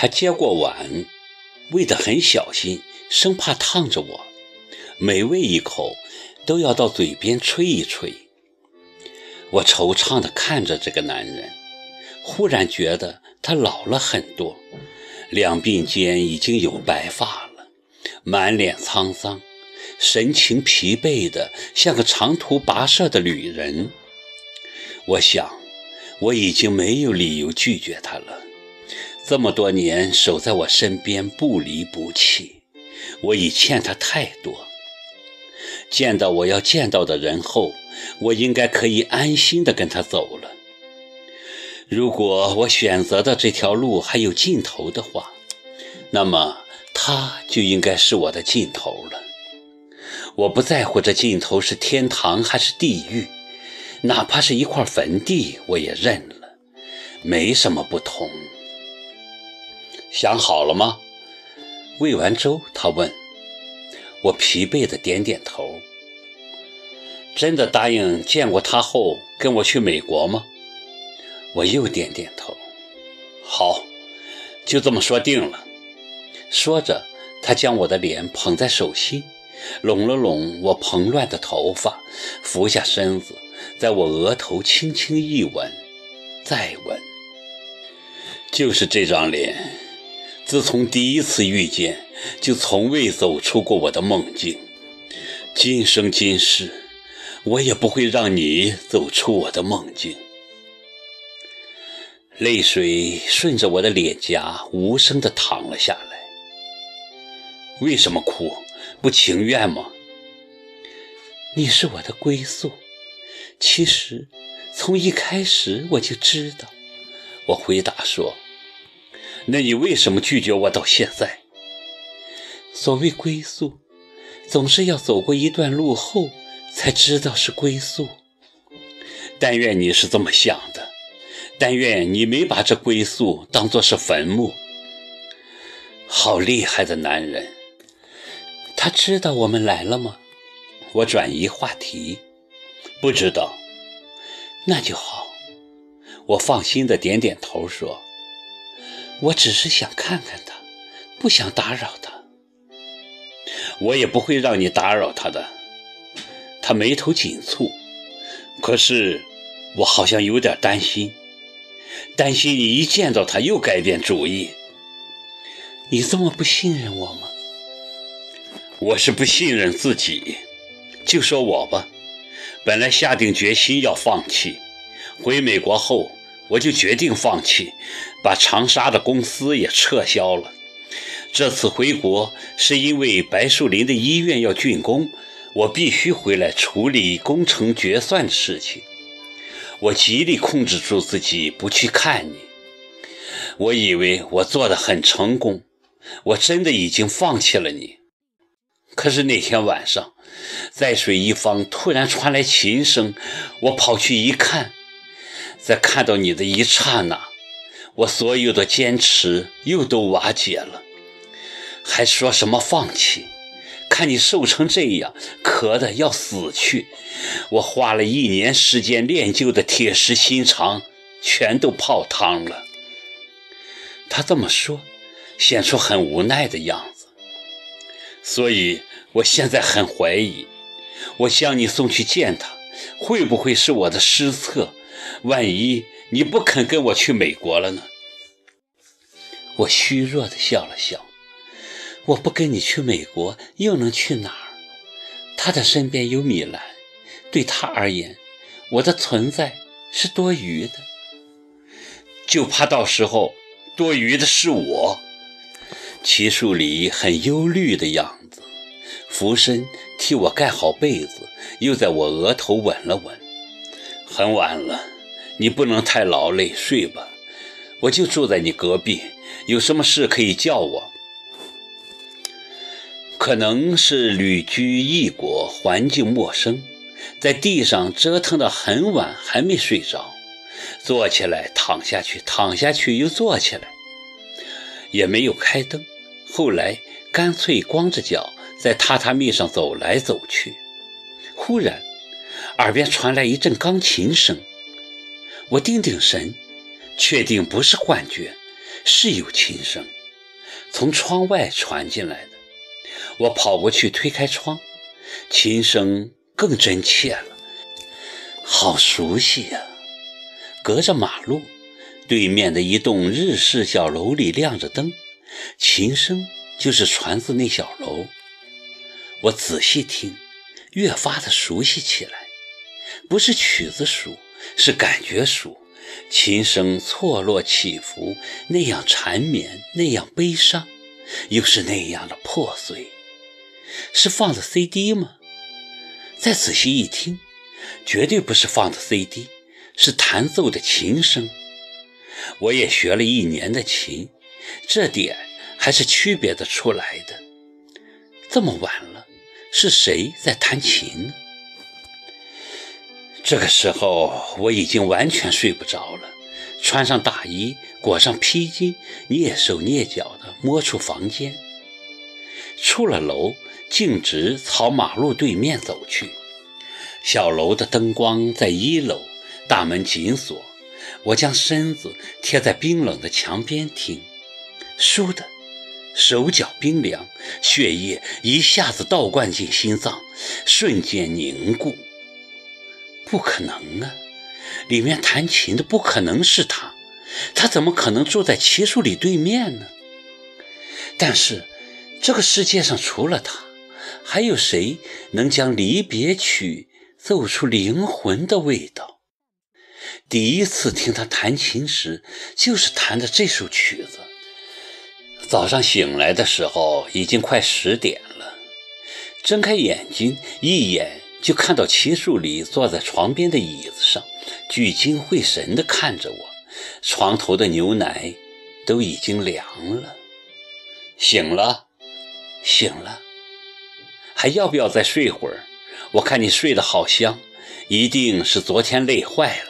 他接过碗，喂得很小心，生怕烫着我。每喂一口，都要到嘴边吹一吹。我惆怅地看着这个男人，忽然觉得他老了很多，两鬓间已经有白发了，满脸沧桑，神情疲惫的像个长途跋涉的旅人。我想，我已经没有理由拒绝他了。这么多年守在我身边不离不弃，我已欠他太多。见到我要见到的人后，我应该可以安心的跟他走了。如果我选择的这条路还有尽头的话，那么他就应该是我的尽头了。我不在乎这尽头是天堂还是地狱，哪怕是一块坟地，我也认了，没什么不同。想好了吗？喂完粥，他问我，疲惫的点点头。真的答应见过他后跟我去美国吗？我又点点头。好，就这么说定了。说着，他将我的脸捧在手心，拢了拢我蓬乱的头发，俯下身子，在我额头轻轻一吻，再吻。就是这张脸。自从第一次遇见，就从未走出过我的梦境。今生今世，我也不会让你走出我的梦境。泪水顺着我的脸颊无声地淌了下来。为什么哭？不情愿吗？你是我的归宿。其实，从一开始我就知道。我回答说。那你为什么拒绝我到现在？所谓归宿，总是要走过一段路后才知道是归宿。但愿你是这么想的，但愿你没把这归宿当作是坟墓。好厉害的男人！他知道我们来了吗？我转移话题，不知道。那就好。我放心的点点头说。我只是想看看他，不想打扰他。我也不会让你打扰他的。他眉头紧蹙，可是我好像有点担心，担心你一见到他又改变主意。你这么不信任我吗？我是不信任自己。就说我吧，本来下定决心要放弃，回美国后。我就决定放弃，把长沙的公司也撤销了。这次回国是因为白树林的医院要竣工，我必须回来处理工程决算的事情。我极力控制住自己不去看你。我以为我做得很成功，我真的已经放弃了你。可是那天晚上，在水一方突然传来琴声，我跑去一看。在看到你的一刹那，我所有的坚持又都瓦解了，还说什么放弃？看你瘦成这样，咳得要死去，我花了一年时间练就的铁石心肠，全都泡汤了。他这么说，显出很无奈的样子。所以，我现在很怀疑，我将你送去见他，会不会是我的失策？万一你不肯跟我去美国了呢？我虚弱的笑了笑。我不跟你去美国，又能去哪儿？他的身边有米兰，对他而言，我的存在是多余的。就怕到时候多余的是我。齐树礼很忧虑的样子，俯身替我盖好被子，又在我额头吻了吻。很晚了。你不能太劳累，睡吧。我就住在你隔壁，有什么事可以叫我。可能是旅居异国，环境陌生，在地上折腾到很晚还没睡着，坐起来躺下去，躺下去又坐起来，也没有开灯。后来干脆光着脚在榻榻米上走来走去。忽然，耳边传来一阵钢琴声。我定定神，确定不是幻觉，是有琴声，从窗外传进来的。我跑过去推开窗，琴声更真切了，好熟悉呀！隔着马路，对面的一栋日式小楼里亮着灯，琴声就是传自那小楼。我仔细听，越发的熟悉起来，不是曲子熟，是感觉熟。琴声错落起伏，那样缠绵，那样悲伤，又是那样的破碎。是放的 CD 吗？再仔细一听，绝对不是放的 CD，是弹奏的琴声。我也学了一年的琴，这点还是区别的出来的。这么晚了，是谁在弹琴呢？这个时候我已经完全睡不着了，穿上大衣，裹上披巾，蹑手蹑脚地摸出房间。出了楼，径直朝马路对面走去。小楼的灯光在一楼，大门紧锁。我将身子贴在冰冷的墙边听，倏地，手脚冰凉，血液一下子倒灌进心脏，瞬间凝固。不可能啊！里面弹琴的不可能是他，他怎么可能住在奇树里对面呢？但是，这个世界上除了他，还有谁能将离别曲奏出灵魂的味道？第一次听他弹琴时，就是弹的这首曲子。早上醒来的时候，已经快十点了，睁开眼睛，一眼。就看到齐树礼坐在床边的椅子上，聚精会神地看着我。床头的牛奶都已经凉了。醒了，醒了，还要不要再睡会儿？我看你睡得好香，一定是昨天累坏了。